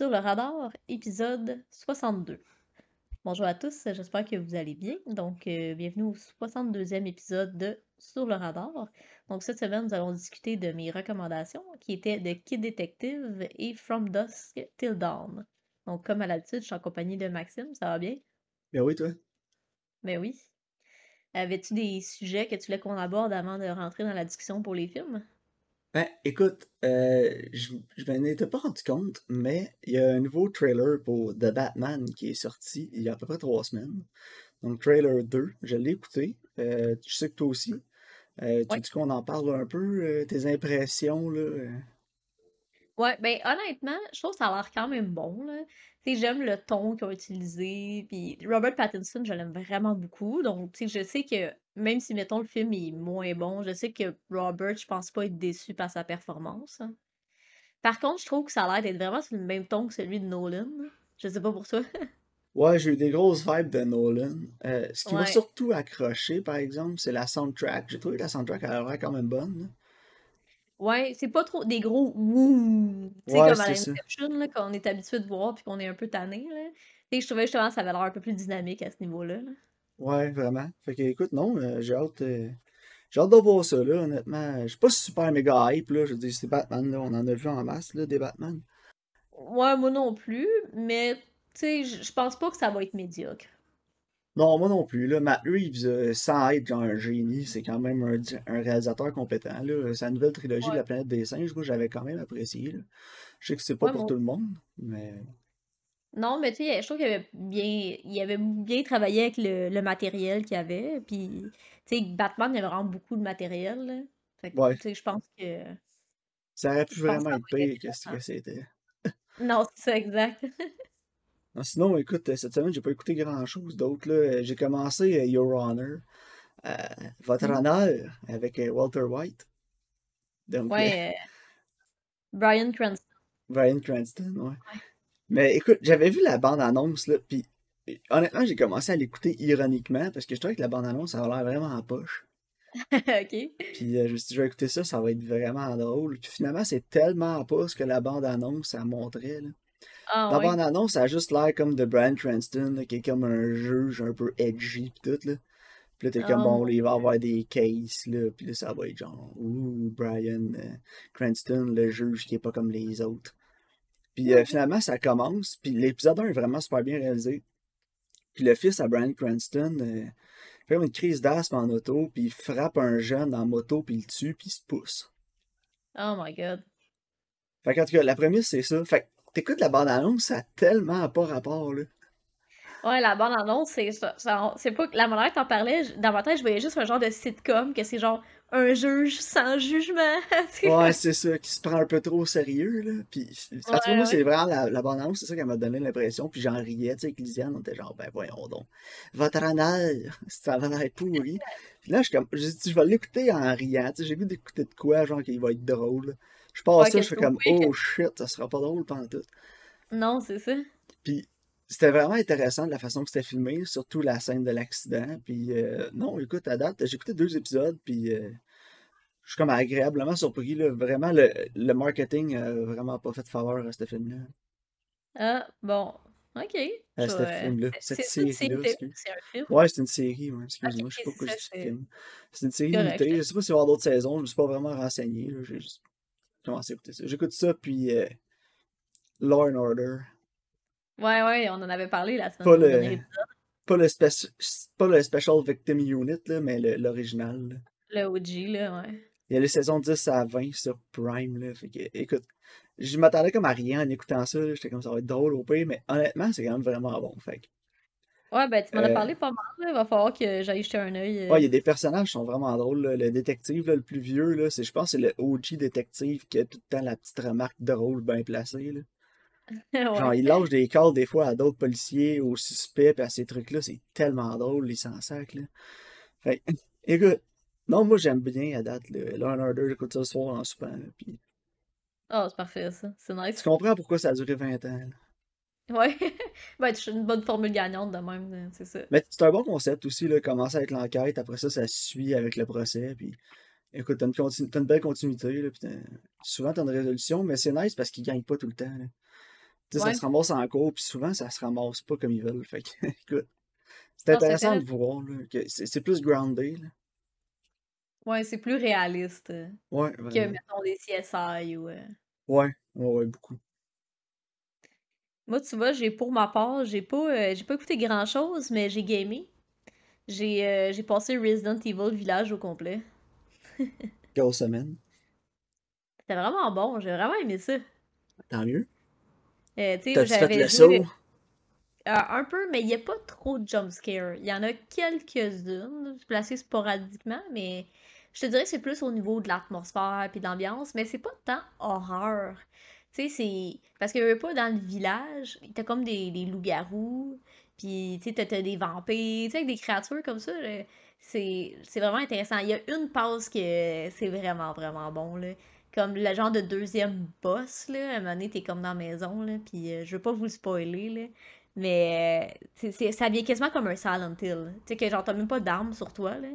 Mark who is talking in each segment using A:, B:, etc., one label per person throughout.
A: Sur le radar, épisode 62. Bonjour à tous, j'espère que vous allez bien. Donc, euh, bienvenue au 62e épisode de Sur le radar. Donc, cette semaine, nous allons discuter de mes recommandations qui étaient de Kid Detective et From Dusk Till Dawn. Donc, comme à l'habitude, je suis en compagnie de Maxime, ça va bien?
B: Ben oui, toi?
A: Ben oui. Avais-tu des sujets que tu voulais qu'on aborde avant de rentrer dans la discussion pour les films?
B: Ben, écoute, euh, je, je m'en étais pas rendu compte, mais il y a un nouveau trailer pour The Batman qui est sorti il y a à peu près trois semaines. Donc, trailer 2, je l'ai écouté. Euh, je sais que toi aussi. Euh, tu
A: Ouais.
B: dis qu'on en parle un peu, euh, tes impressions, là?
A: Ouais, ben honnêtement, je trouve que ça a l'air quand même bon, là. J'aime le ton qu'ils ont utilisé, puis Robert Pattinson, je l'aime vraiment beaucoup, donc tu sais, je sais que même si, mettons, le film est moins bon, je sais que Robert, je pense pas être déçu par sa performance. hein. Par contre, je trouve que ça a l'air d'être vraiment sur le même ton que celui de Nolan. Je sais pas pour toi.
B: Ouais, j'ai eu des grosses vibes de Nolan. Euh, ce qui m'a surtout accroché, par exemple, c'est la soundtrack. J'ai trouvé que la soundtrack a l'air quand même bonne.
A: Ouais, c'est pas trop des gros wouh, tu sais,
B: Ouais,
A: comme à l'Inception, qu'on est habitué de voir puis qu'on est un peu tanné, là. Sais, je trouvais justement que ça avait l'air un peu plus dynamique à ce niveau-là. là.
B: Ouais, vraiment. Fait que, écoute, non, euh, j'ai hâte, euh, j'ai hâte de voir ça, là, honnêtement. Je suis pas super méga hype, là. Je veux dire, c'est Batman, là. On en a vu en masse, là, des Batman.
A: Ouais, moi non plus, mais tu sais, je je pense pas que ça va être médiocre.
B: Non, moi non plus, là. Matt Reeves, euh, sans être genre un génie, c'est quand même un, di- un réalisateur compétent, là. Sa nouvelle trilogie de
A: Ouais.
B: La planète des singes, moi, j'avais quand même apprécié, là. Je sais que c'est pas
A: Ouais,
B: pour tout le monde, mais...
A: Non, mais tu sais, je trouve qu'il avait bien, il avait bien travaillé avec le, le matériel qu'il y avait, puis tu sais, Batman, il y avait vraiment beaucoup de matériel, là. Fait que,
B: Ouais,
A: tu sais, je pense que,
B: ça aurait pu
A: je pense que
B: vraiment
A: ça
B: être
A: va être
B: pire que ce
A: intéressant.
B: que c'était.
A: Non, c'est ça, exact.
B: Non, sinon, écoute, euh, cette semaine, j'ai pas écouté grand-chose d'autre, là. Euh, J'ai commencé euh, Your Honor, euh, Votre
A: Mhm.
B: honneur, avec euh, Walter White. Donc, euh,
A: Ouais, euh, Bryan Cranston.
B: Bryan Cranston, ouais.
A: Ouais.
B: Mais écoute, j'avais vu la bande-annonce, là, puis honnêtement, j'ai commencé à l'écouter ironiquement, parce que je trouvais que la bande-annonce, ça a l'air vraiment en poche.
A: Ok.
B: Puis euh, je me suis dit, je vais écouter ça, ça va être vraiment drôle. Puis finalement, c'est tellement pas ce que la bande-annonce, ça montrait, là.
A: Ah
B: la bande-annonce, ça a juste l'air comme de Bryan Cranston, là, qui est comme un juge un peu edgy, pis tout, là. Puis là, t'es comme,
A: Ah
B: bon, là, il va avoir des cases, là, puis là, ça va être genre, ouh, Bryan euh, Cranston, le juge qui est pas comme les autres. Puis euh, finalement, ça commence, puis l'épisode 1 est vraiment super bien réalisé. Puis le fils à Bryan Cranston euh, fait comme une crise d'asthme en auto, puis il frappe un jeune en moto, puis il le tue, puis il se pousse.
A: Oh my god.
B: Fait qu'en tout cas, la prémisse, c'est ça. Fait que t'écoutes la bande-annonce, ça a tellement pas rapport, là.
A: Ouais, la bande-annonce, c'est ça, c'est pas que la manière que t'en parlais, dans ma tête, je voyais juste un genre de sitcom, que c'est genre un juge sans jugement.
B: Ouais, c'est ça, qui se prend un peu trop au sérieux, là. Puis, en tout cas,
A: Ouais,
B: moi, c'est vraiment la, la bande-annonce, c'est ça qui m'a donné l'impression. Puis j'en riais, tu sais, avec Lisiane, on était genre, ben voyons donc. Votre honneur, ça va l'air pourri. Puis là, je suis comme, dit, je vais l'écouter en riant, tu sais, j'ai goût d'écouter de quoi, genre, qui va être drôle. Je passe
A: Ouais,
B: ça, je fais comme, oh shit, ça sera pas drôle pendant tout.
A: Non, c'est ça.
B: Puis c'était vraiment intéressant de la façon que c'était filmé, surtout la scène de l'accident. Puis euh, non, écoute, à date, j'ai écouté deux épisodes, puis euh, je suis comme agréablement surpris. Là. Vraiment, le, le marketing a vraiment pas fait faveur à ce film-là.
A: Ah, bon. Ok.
B: À ce film-là. Cette série-là,
A: c'est un film.
B: Ouais, c'est une série, ouais, excuse-moi, je sais pas pourquoi je dis
A: c'est
B: film. C'est une série
A: correct.
B: limitée, je sais pas s'il va y avoir d'autres saisons, je me suis pas vraiment renseigné, j'ai juste commencé à écouter ça. J'écoute ça, puis euh, Law and Order.
A: Ouais, ouais, on en avait parlé la
B: Pas
A: semaine, dernier
B: le,
A: épisode.
B: pas le, pas le Special Victim Unit, là, mais l'original.
A: Le OG, là, ouais.
B: Il y a les saisons 10 à 20 sur Prime, là. Fait que, écoute, je m'attendais comme à rien en écoutant ça. J'étais comme ça va être drôle au pire, mais honnêtement, c'est quand même vraiment bon. Fait que,
A: Ouais, ben tu m'en as
B: euh,
A: parlé pas mal, là. Il va falloir que j'aille jeter un œil.
B: ouais, il y
A: euh.
B: a des personnages qui sont vraiment drôles, là. Le détective, là, le plus vieux, là, c'est, je pense que c'est le OG détective qui a tout le temps la petite remarque drôle bien placée, là. Genre, il lâche des calls des fois à d'autres policiers, aux suspects, pis à ces trucs-là, c'est tellement drôle, ils s'en sacent, là. Fait écoute, non, moi j'aime bien à date, le Law Order, j'écoute ça ce soir en soupant, pis
A: Oh, c'est parfait, ça. C'est
B: tu
A: nice.
B: comprends pourquoi ça a duré 20 ans, là.
A: Ouais. Ben, tu une bonne formule gagnante de même, là, c'est ça.
B: Mais c'est un bon concept aussi, là, commencer avec l'enquête, après ça, ça suit avec le procès, puis écoute, t'as une, continu- t'as une belle continuité, là, puis souvent t'as une résolution, mais c'est nice parce qu'ils gagnent pas tout le temps, là. Ça se ramasse en cours, puis souvent, ça se ramasse pas comme ils veulent. Fait que, écoute, c'est intéressant de voir, là, que c'est plus groundé, là.
A: Ouais, c'est plus réaliste, euh,
B: Ouais,
A: que, mettons, des CSI ou... euh,
B: Ouais, ouais, ouais, beaucoup.
A: Moi, tu vois, j'ai pour ma part, j'ai pas, euh, j'ai pas écouté grand-chose, mais j'ai gamé. J'ai euh, j'ai passé Resident Evil Village au complet.
B: Grosse semaine.
A: C'était vraiment bon, j'ai vraiment aimé ça.
B: Tant mieux.
A: Euh, tu sais,
B: T'as-tu fait le saut?
A: euh, un peu, mais il n'y a pas trop de jumpscares. Il y en a quelques-unes, placées sporadiquement, mais je te dirais que c'est plus au niveau de l'atmosphère puis de l'ambiance, mais c'est pas tant horreur. Tu sais, c'est... Parce que pas, dans le village, t'as comme des, des loups-garous, puis tu sais, t'as des vampires, tu sais, avec des créatures comme ça, c'est vraiment intéressant. Il y a une passe que c'est vraiment, vraiment bon, là. Comme le genre de deuxième boss, là, à un moment donné, t'es comme dans la maison, là, puis euh, je veux pas vous le spoiler, là, mais euh, c'est, c'est- ça vient quasiment comme un Silent Hill. Tu sais, que genre, t'as même pas d'armes sur toi, là,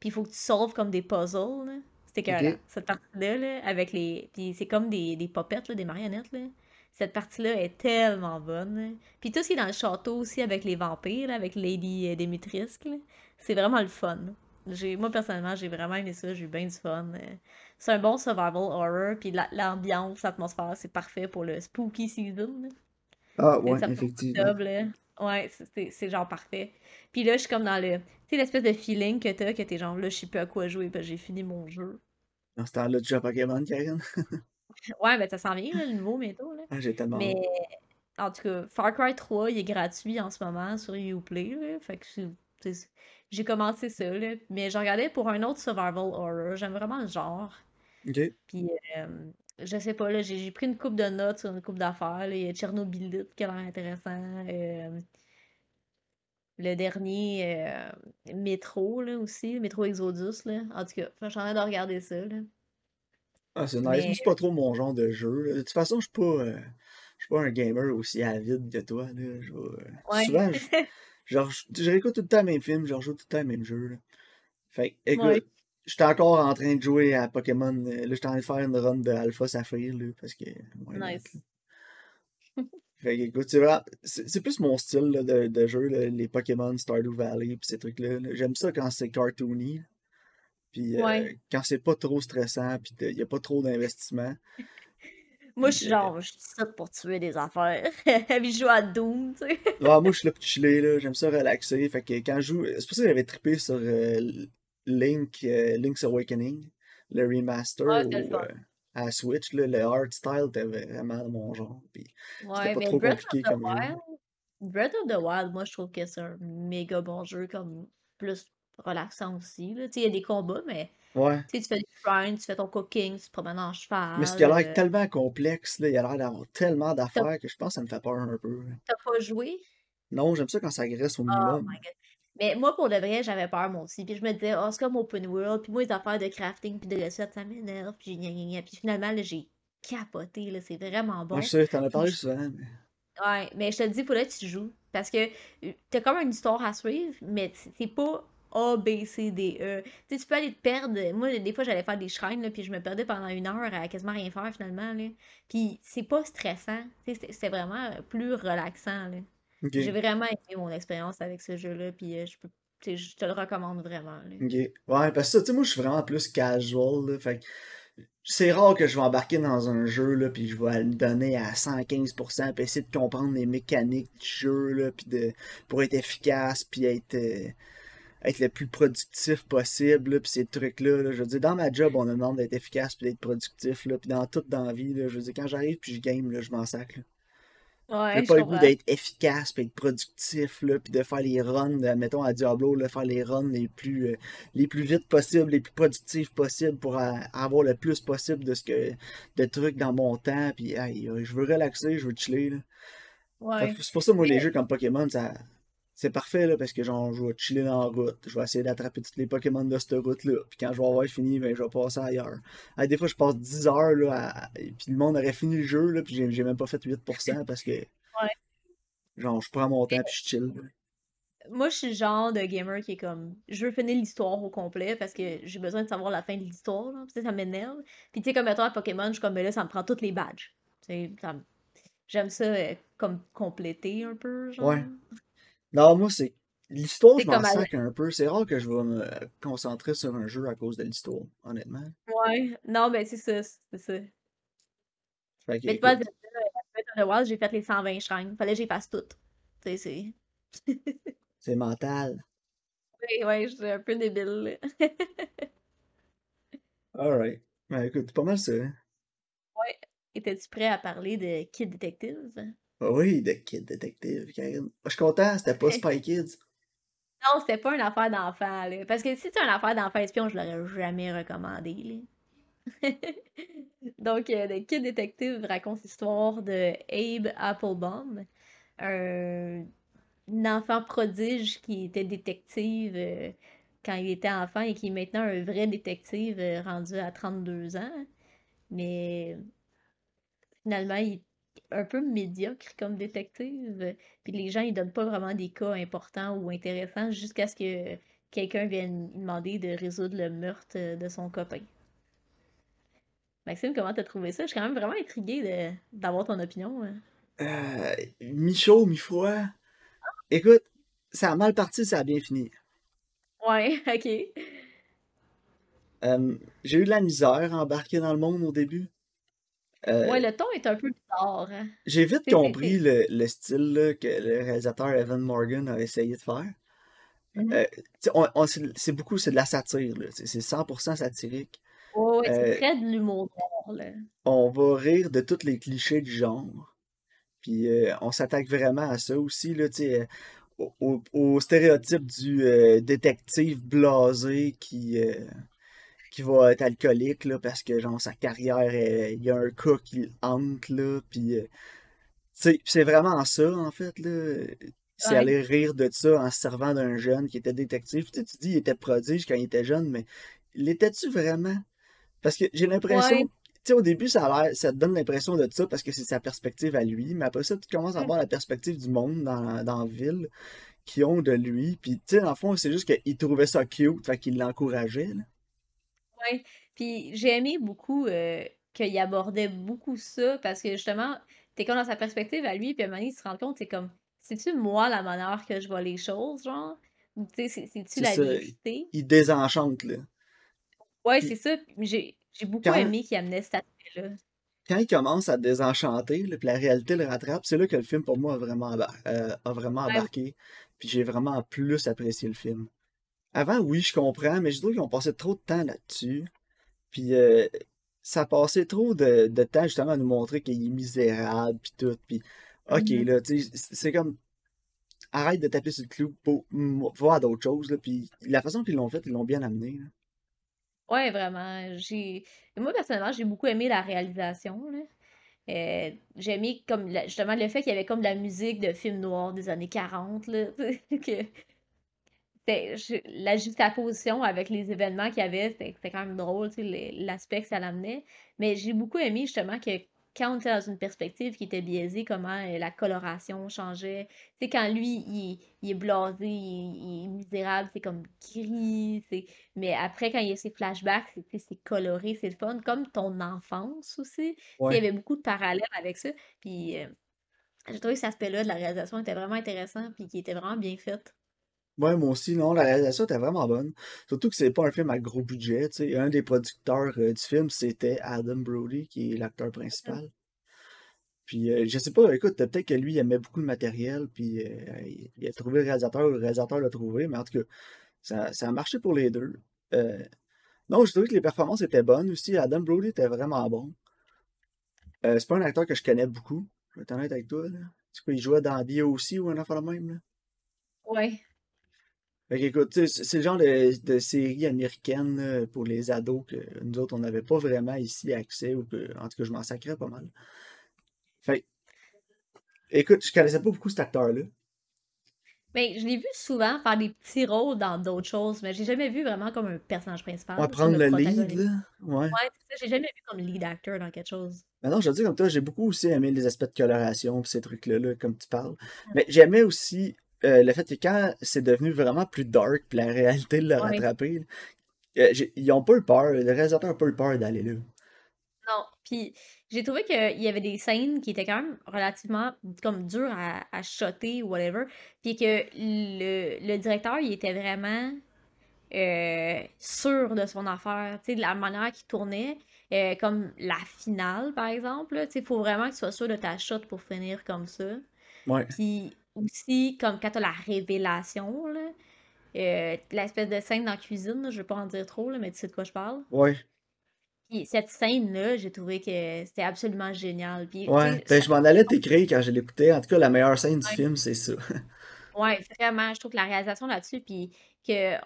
A: puis il faut que tu solves comme des puzzles, là. C'était.
B: Ok.
A: Cette partie-là, là, avec les... Puis c'est comme des, des popettes, là, des marionnettes, là. Cette partie-là est tellement bonne, là. Puis tout ce qui est dans le château aussi avec les vampires, là, avec Lady euh, Dimitrescu, là, c'est vraiment le fun. J'ai, moi, personnellement, j'ai vraiment aimé ça. J'ai eu bien du fun. euh. C'est un bon survival horror. Puis la- l'ambiance, l'atmosphère, c'est parfait pour le spooky season.
B: Ah, ouais,
A: ça
B: effectivement.
A: Ouais, c'est genre parfait. Puis là, je suis comme dans le... Tu sais, l'espèce de feeling que t'as, que t'es genre, là, je sais plus à quoi jouer, parce que j'ai fini mon jeu.
B: Dans ce temps-là, tu joues à Pokémon, Karine?
A: Ouais, ben ça s'en vient, là, le nouveau bientôt, là.
B: Ah, j'ai tellement
A: Mais en tout cas, Far Cry 3, il est gratuit en ce moment sur Uplay, là. Fait que c'est- j'ai commencé ça, là. Mais je regardais pour un autre survival horror. J'aime vraiment le genre.
B: Ok.
A: Puis, euh, je sais pas, là, j'ai pris une coupe de notes sur une coupe d'affaires. Il y a Tchernobylite qui a l'air intéressant. euh, le dernier, euh, Métro, là, aussi. Métro Exodus, là. En tout cas, je suis en train de regarder ça, là.
B: Ah, c'est nice. Moi,
A: Mais,
B: c'est pas trop mon genre de jeu. là. De toute façon, je suis pas, je suis pas un gamer aussi avide que toi. Là. Je
A: ouais.
B: souvent, je, genre, je, réécoute tout le temps les mêmes films, je rejoue tout le temps les mêmes jeux. là. Fait que,
A: Ouais.
B: écoute, j'étais encore en train de jouer à Pokémon. euh, Là, j'étais en train de faire une run de Alpha Saphir, là, parce que, not, là.
A: Nice.
B: Fait que, écoute, c'est vraiment, c'est plus mon style là, de, de jeu, là, les Pokémon, Stardew Valley, pis ces trucs-là. là. J'aime ça quand c'est cartoony, puis euh, quand c'est pas trop stressant, puis il y a pas trop d'investissement.
A: Moi, je suis
B: euh,
A: genre, je suis ici pour tuer des affaires. Puis je joue à Doom, tu sais.
B: Ah, moi, je suis là pour chiller, là. J'aime ça relaxer. Fait que quand je joue. C'est pour ça que j'avais trippé sur euh, Link, euh, Link's Awakening, le remaster
A: c'était
B: euh, à Switch. Là, le art style était vraiment mon genre. Puis c'était
A: Ouais,
B: pas
A: mais
B: trop
A: Breath
B: compliqué
A: the
B: comme.
A: Wild, Breath of the Wild, moi, je trouve que c'est un méga bon jeu, comme plus relaxant aussi, là. Tu sais, il y a des combats, mais
B: Ouais.
A: tu sais, tu fais des shrines, tu fais ton cooking, tu te promènes en
B: Mais ce qui a
A: cheval.
B: l'air
A: euh,
B: tellement complexe, là, il a l'air d'avoir tellement
A: T'as
B: d'affaires que je pense que ça me fait peur un peu. là.
A: t'as pas joué?
B: Non, j'aime ça quand ça graisse au
A: Oh
B: minimum.
A: my god. Mais moi, pour de vrai, j'avais peur, moi aussi. Puis je me disais, oh, c'est comme open world. Puis moi, les affaires de crafting puis de recettes, ça m'énerve. Puis gna gna gna. Puis finalement, là, j'ai capoté, là. C'est vraiment
B: Moi, je
A: bon.
B: sais, t'en as
A: Puis
B: parlé
A: je-
B: souvent. mais-
A: Ouais, mais je te le dis, faudrait que tu joues. Parce que euh, t'as comme une histoire à suivre, mais c'est pas A, B, C, D, E. Tu sais, tu peux aller te perdre. Moi, des fois, j'allais faire des shrines, là, puis je me perdais pendant une heure à quasiment rien faire, finalement, là. Puis c'est pas stressant. C'était vraiment plus relaxant, là. J'ai vraiment aimé mon expérience avec ce jeu-là, puis euh, je peux, je te le recommande vraiment, là.
B: ok. Ouais, parce que ça, tu sais, moi, je suis vraiment plus casual, là. Fait que c'est rare que je vais embarquer dans un jeu, là, puis je vais le donner à 115%, puis essayer de comprendre les mécaniques du jeu, là, puis de, pour être efficace, puis être, euh, être le plus productif possible, puis ces trucs-là, là. Je veux dire, dans ma job, on me demande d'être efficace, puis d'être productif, là, puis dans toute dans la vie, là, je veux dire, quand j'arrive, puis je game, là, je m'en sac, là. J'ai
A: Ouais, je
B: pas le goût d'être efficace, puis être productif, là, puis de faire les runs, mettons à Diablo, là, faire les runs les plus, euh, les plus vite possibles, les plus productifs possibles pour avoir le plus possible de ce que de trucs dans mon temps, puis hey, je veux relaxer, je veux chiller, là.
A: Ouais.
B: c'est pour ça, moi, les jeux comme Pokémon, ça, c'est parfait, là, parce que genre, je vais chiller dans la route, je vais essayer d'attraper tous les Pokémon de cette route-là, puis quand je vais avoir fini, ben, je vais passer ailleurs. Hey, des fois, je passe 10 heures, là, à- et puis le monde aurait fini le jeu, là, puis j'ai j'ai même pas fait 8%, parce que,
A: ouais.
B: genre, je prends mon temps, puis je chill, là.
A: Moi, je suis le genre de gamer qui est comme, je veux finir l'histoire au complet parce que j'ai besoin de savoir la fin de l'histoire, là. Sais, ça m'énerve. Puis, tu sais, comme mettons à Pokémon, je suis comme, mais là, ça me prend tous les badges. Ça me- j'aime ça euh, comme compléter un peu, genre.
B: Ouais. Non, moi, c'est. L'histoire, je m'en sac un peu. C'est rare que je vais me concentrer sur un jeu à cause de l'histoire, honnêtement.
A: Ouais. Non, ben c'est ça, c'est ça.
B: Fait que,
A: Mais of the Wild, j'ai fait les 120 shrines. Fallait que j'y fasse toutes. Tu sais, c'est...
B: c'est mental.
A: Ouais, ouais, je suis un peu débile, là.
B: Alright. Ben, écoute, c'est pas mal ça. hein.
A: Étais-tu prêt à parler de Kid Detective?
B: Ah oui, de Kid Detective, Karine. Je suis content, c'était pas Spy Kids.
A: Non, c'était pas une affaire d'enfant, là. Parce que si c'était une affaire d'enfant espion, je l'aurais jamais recommandé, là. Donc, euh, The Kid Detective raconte l'histoire de Abe Applebaum, un, un enfant prodige qui était détective euh, quand il était enfant et qui est maintenant un vrai détective euh, rendu à 32 ans. Mais finalement, il un peu médiocre comme détective. Puis les gens, ils donnent pas vraiment des cas importants ou intéressants jusqu'à ce que quelqu'un vienne lui demander de résoudre le meurtre de son copain. Maxime, comment t'as trouvé ça? Je suis quand même vraiment intriguée de- d'avoir ton opinion. hein.
B: Euh, mi-chaud, mi-froid. Écoute, ça a mal parti, ça a bien fini.
A: Ouais, ok.
B: Euh, j'ai eu de la misère à embarquer dans le monde au début. Euh,
A: Ouais, le ton est un peu bizarre. hein.
B: j'ai vite compris le, le style là, que le réalisateur Evan Morgan a essayé de faire.
A: Mhm.
B: Euh, c'est beaucoup, c'est de la satire. C'est c'est 100% satirique.
A: Ouais, c'est
B: Euh,
A: très de l'humour
B: on va rire de tous les clichés du genre. Puis euh, on s'attaque vraiment à ça aussi, là, au, au- au stéréotype du détective blasé qui, qui va être alcoolique, là, parce que, genre, sa carrière, euh, il y a un cas qui le hante, là, puis... euh, tu sais, c'est vraiment ça, en fait, là. C'est
A: Ouais.
B: aller rire de ça en se servant d'un jeune qui était détective. Tu dis il était prodige quand il était jeune, mais l'était-tu vraiment? Parce que j'ai l'impression,
A: Ouais.
B: tu sais, au début, ça a l'air, ça te donne l'impression de ça parce que c'est sa perspective à lui, mais après ça, tu commences à
A: Mhm.
B: voir la perspective du monde dans, dans la ville qui ont de lui. Puis, tu sais, dans le fond, c'est juste qu'il trouvait ça cute, fait qu'il l'encourageait.
A: Ouais. Puis j'ai aimé beaucoup euh, qu'il abordait beaucoup ça parce que justement, t'es comme dans sa perspective à lui, puis à un moment donné, il se rend compte, c'est comme, c'est-tu moi la manière que je vois les choses, genre? Ou tu sais, c'est- c'est-tu
B: C'est
A: la
B: ça.
A: vérité?
B: Il désenchante, là.
A: Ouais, c'est ça. J'ai j'ai beaucoup
B: quand,
A: aimé qu'il amenait cet aspect-là.
B: quand il commence à désenchanter, là, puis la réalité le rattrape, c'est là que le film, pour moi, a vraiment, euh, a vraiment
A: Ouais,
B: embarqué. Puis j'ai vraiment plus apprécié le film. Avant, oui, je comprends, mais je trouve qu'ils ont passé trop de temps là-dessus. Puis euh, ça passait trop de, de temps justement à nous montrer qu'il est misérable, puis tout. Puis, ok,
A: Mhm.
B: là, tu sais, c'est comme, arrête de taper sur le clou, pour, voir d'autres choses, là. Puis la façon qu'ils l'ont fait, ils l'ont bien amené, là.
A: Ouais, vraiment. J'ai... Moi, personnellement, j'ai beaucoup aimé la réalisation, là. Euh, j'ai aimé comme la- justement le fait qu'il y avait comme de la musique de film noir des années 40, là, que la juxtaposition avec les événements qu'il y avait, c'était quand même drôle, tu sais, le- l'aspect que ça l'amenait. Mais j'ai beaucoup aimé justement que quand on était dans une perspective qui était biaisée, comment euh, la coloration changeait. Tu sais, quand lui, il, il est blasé, il, il est misérable, c'est comme gris. Mais après, quand il y a ses flashbacks, c'est coloré, c'est le fun, comme ton enfance aussi. Il y avait beaucoup de parallèles avec ça. Puis euh, j'ai trouvé que cet aspect-là de la réalisation était vraiment intéressant, puis qui était vraiment bien fait.
B: Ouais, moi aussi, non, la réalisation était vraiment bonne. Surtout que c'est pas un film à gros budget. Un des producteurs euh, du film, c'était Adam Brody, qui est l'acteur principal. Puis, euh, je sais pas, écoute, peut-être que lui, il aimait beaucoup le matériel, puis euh, il, il a trouvé le réalisateur, le réalisateur l'a trouvé, mais en tout cas, ça, ça a marché pour les deux. Euh, non, je trouvais que les performances étaient bonnes aussi. Adam Brody était vraiment bon. C'est pas un acteur que je connais beaucoup, je vais être honnête avec toi, là. C'est quoi, il jouait dans D.O.C. ou un affaire même, là?
A: Ouais.
B: Fait sais, c'est le genre de, de série américaine pour les ados que nous autres, on n'avait pas vraiment ici accès, ou que, en tout cas, je m'en sacrais pas mal. Fait écoute, je connaissais pas beaucoup cet acteur-là.
A: Mais je l'ai vu souvent faire des petits rôles dans d'autres choses, mais j'ai jamais vu vraiment comme un personnage principal,
B: On va prendre
A: le
B: le lead, là. Ouais.
A: Ouais, c'est ça, j'ai jamais vu comme lead actor dans quelque chose.
B: Maintenant, je te dis comme toi, j'ai beaucoup aussi aimé les aspects de coloration pis ces trucs-là, là, comme tu parles. Mais j'aimais aussi euh, le fait que quand c'est devenu vraiment plus dark, puis la réalité l'a
A: Ouais.
B: rattrapé, euh, ils ont pas eu peur, le réalisateur a pas eu peur d'aller là.
A: Non, Puis j'ai trouvé qu'il y avait des scènes qui étaient quand même relativement comme dures à, à shotter ou whatever. Puis que le, le directeur, il était vraiment euh, sûr de son affaire, tu sais, de la manière qu'il tournait. euh, comme la finale, par exemple, tu sais, faut vraiment que tu sois sûr de ta shot pour finir comme ça.
B: Ouais,
A: Puis aussi, comme quand t'as la révélation, là, euh, l'espèce de scène dans la cuisine, là, je vais pas en dire trop, là, mais tu sais de quoi je parle.
B: ouais,
A: Puis cette scène-là, j'ai trouvé que c'était absolument génial. Puis,
B: ouais. Ben, je m'en allais t'écrire quand je l'écoutais. En tout cas, la meilleure scène du
A: ouais,
B: film, c'est ça.
A: ouais, vraiment, je trouve que la réalisation là-dessus, puis que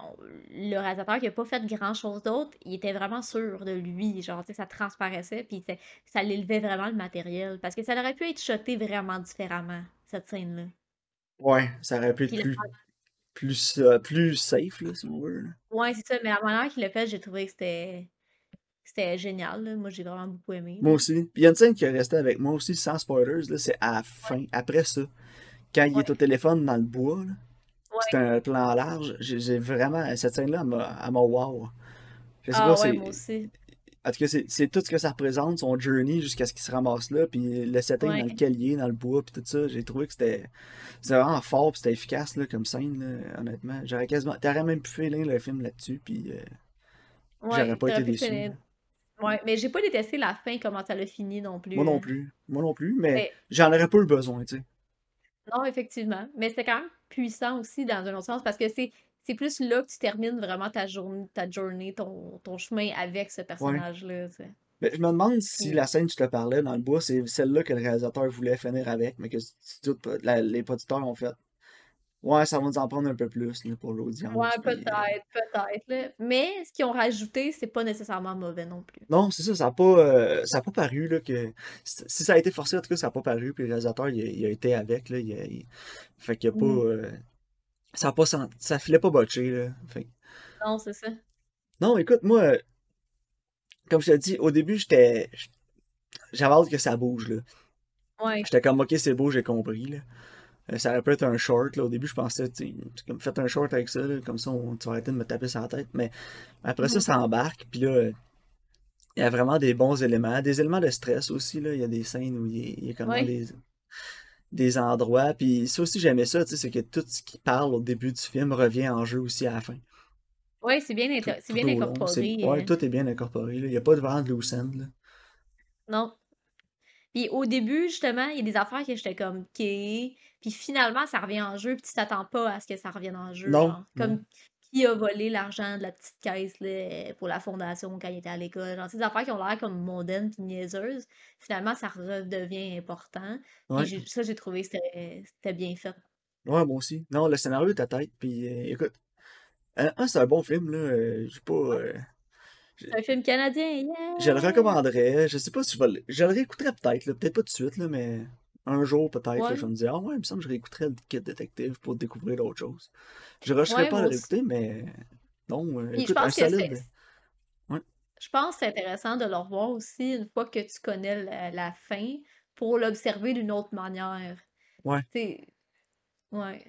A: le réalisateur qui a pas fait grand-chose d'autre, il était vraiment sûr de lui, genre, tu sais, ça transparaissait, puis ça l'élevait vraiment le matériel, parce que ça aurait pu être shoté vraiment différemment, cette scène-là.
B: Ouais, ça aurait pu être plus, plus, euh, plus safe, là, si on veut. là.
A: Ouais, c'est ça, mais la manière qu'il l'a fait, j'ai trouvé que c'était c'était génial, là. Moi, j'ai vraiment beaucoup aimé,
B: Moi aussi. Puis il y a une scène qui est restée avec moi aussi, sans spoilers, là, c'est à la fin, après ça. Quand il est au téléphone dans le bois, c'est un plan large. J'ai vraiment. Cette scène-là, elle m'a wow. Je sais pas,
A: Ah ouais, moi aussi.
B: En tout cas, c'est tout ce que ça représente, son journey jusqu'à ce qu'il se ramasse là, puis le setting dans lequel il est, dans le bois, puis tout ça. J'ai trouvé que c'était vraiment fort, puis c'était efficace là, comme scène, là, honnêtement. J'aurais quasiment. T'aurais même pu finir le film là-dessus, puis euh, j'aurais
A: Ouais,
B: pas été déçu.
A: Ouais, mais j'ai pas détesté la fin, comment ça l'a fini non plus,
B: Moi non
A: hein.
B: plus. Moi non plus, mais
A: Mais
B: j'en aurais pas eu besoin, tu sais.
A: non, effectivement. Mais c'est quand même puissant aussi dans un autre sens parce que c'est c'est plus là que tu termines vraiment ta journée, ta journée, ton, ton chemin avec ce
B: Ouais.
A: personnage-là.
B: Mais je me demande si la scène que je te parlais dans le bois, c'est celle-là que le réalisateur voulait finir avec, mais que tu te doutes pas- la- les producteurs ont fait. Ouais, ça va nous en prendre un peu plus là, pour
A: ouais,
B: l'audience. Puis, euh,
A: peut-être, peut-être. Mais ce qu'ils ont rajouté, c'est pas nécessairement mauvais non plus.
B: Non, c'est ça, ça n'a pas, euh, ça a pas paru là, que. Si ça a été forcé, en tout cas, ça n'a pas paru, puis le réalisateur, il, a il a été avec, là, il a- il- Fait qu'il y a pas.
A: Mhm.
B: euh, Ça a pas ça filait pas botché, là. Fait
A: Non, c'est ça.
B: Non, écoute, moi, comme je t'ai dit, au début, j'étais. J'avais hâte que ça bouge, là.
A: Ouais.
B: J'étais comme, ok, c'est beau, j'ai compris, là. Euh, Ça aurait pu être un short, là. Au début, je pensais, tu comme, faites un short avec ça, là, comme ça, on, tu vas arrêter de me taper sur la tête. Mais après ça,
A: Mhm.
B: ça embarque, puis là, il y a vraiment des bons éléments. Des éléments de stress aussi, là. Il y a des scènes où il dans
A: Ouais.
B: des, des endroits. Puis ça aussi, j'aimais ça, tu sais, c'est que tout ce qui parle au début du film revient en jeu aussi à la fin.
A: Ouais, c'est bien,
B: Tout, tout
A: bien incorporé.
B: ouais,
A: euh,
B: tout est bien incorporé, là. Il n'y a pas de vent de loose end, là.
A: Non. Puis au début, justement, il y a des affaires que j'étais comme, OK. Puis finalement, ça revient en jeu, puis tu t'attends pas à ce que ça revienne en jeu,
B: Non,
A: genre.
B: non.
A: Qui a volé l'argent de la petite caisse là, pour la fondation quand il était à l'école. Genre, des affaires qui ont l'air comme mondaines puis niaiseuses. Finalement, ça redevient important.
B: Ouais.
A: j'ai- ça, j'ai trouvé que c'était bien fait.
B: Ouais, moi aussi. Non, le scénario est à tête, puis euh, écoute, euh, c'est un bon film, là. euh, je sais pas. euh,
A: C'est un film canadien,
B: je le recommanderais. Je sais pas si je vais le. Je le réécouterais peut-être. Peut-être pas tout de suite, là, mais un jour peut-être,
A: Ouais,
B: je me dire, ah ouais, il me semble que je réécouterais le Kid Detective pour découvrir d'autres choses. Je rusherais
A: ouais,
B: pas à le réécouter, mais non, euh,
A: je
B: écoute, un
A: pense que c'est
B: solide. Ouais.
A: je pense que c'est intéressant de le revoir aussi une fois que tu connais la, la fin pour l'observer d'une autre manière.
B: Ouais.
A: Ouais.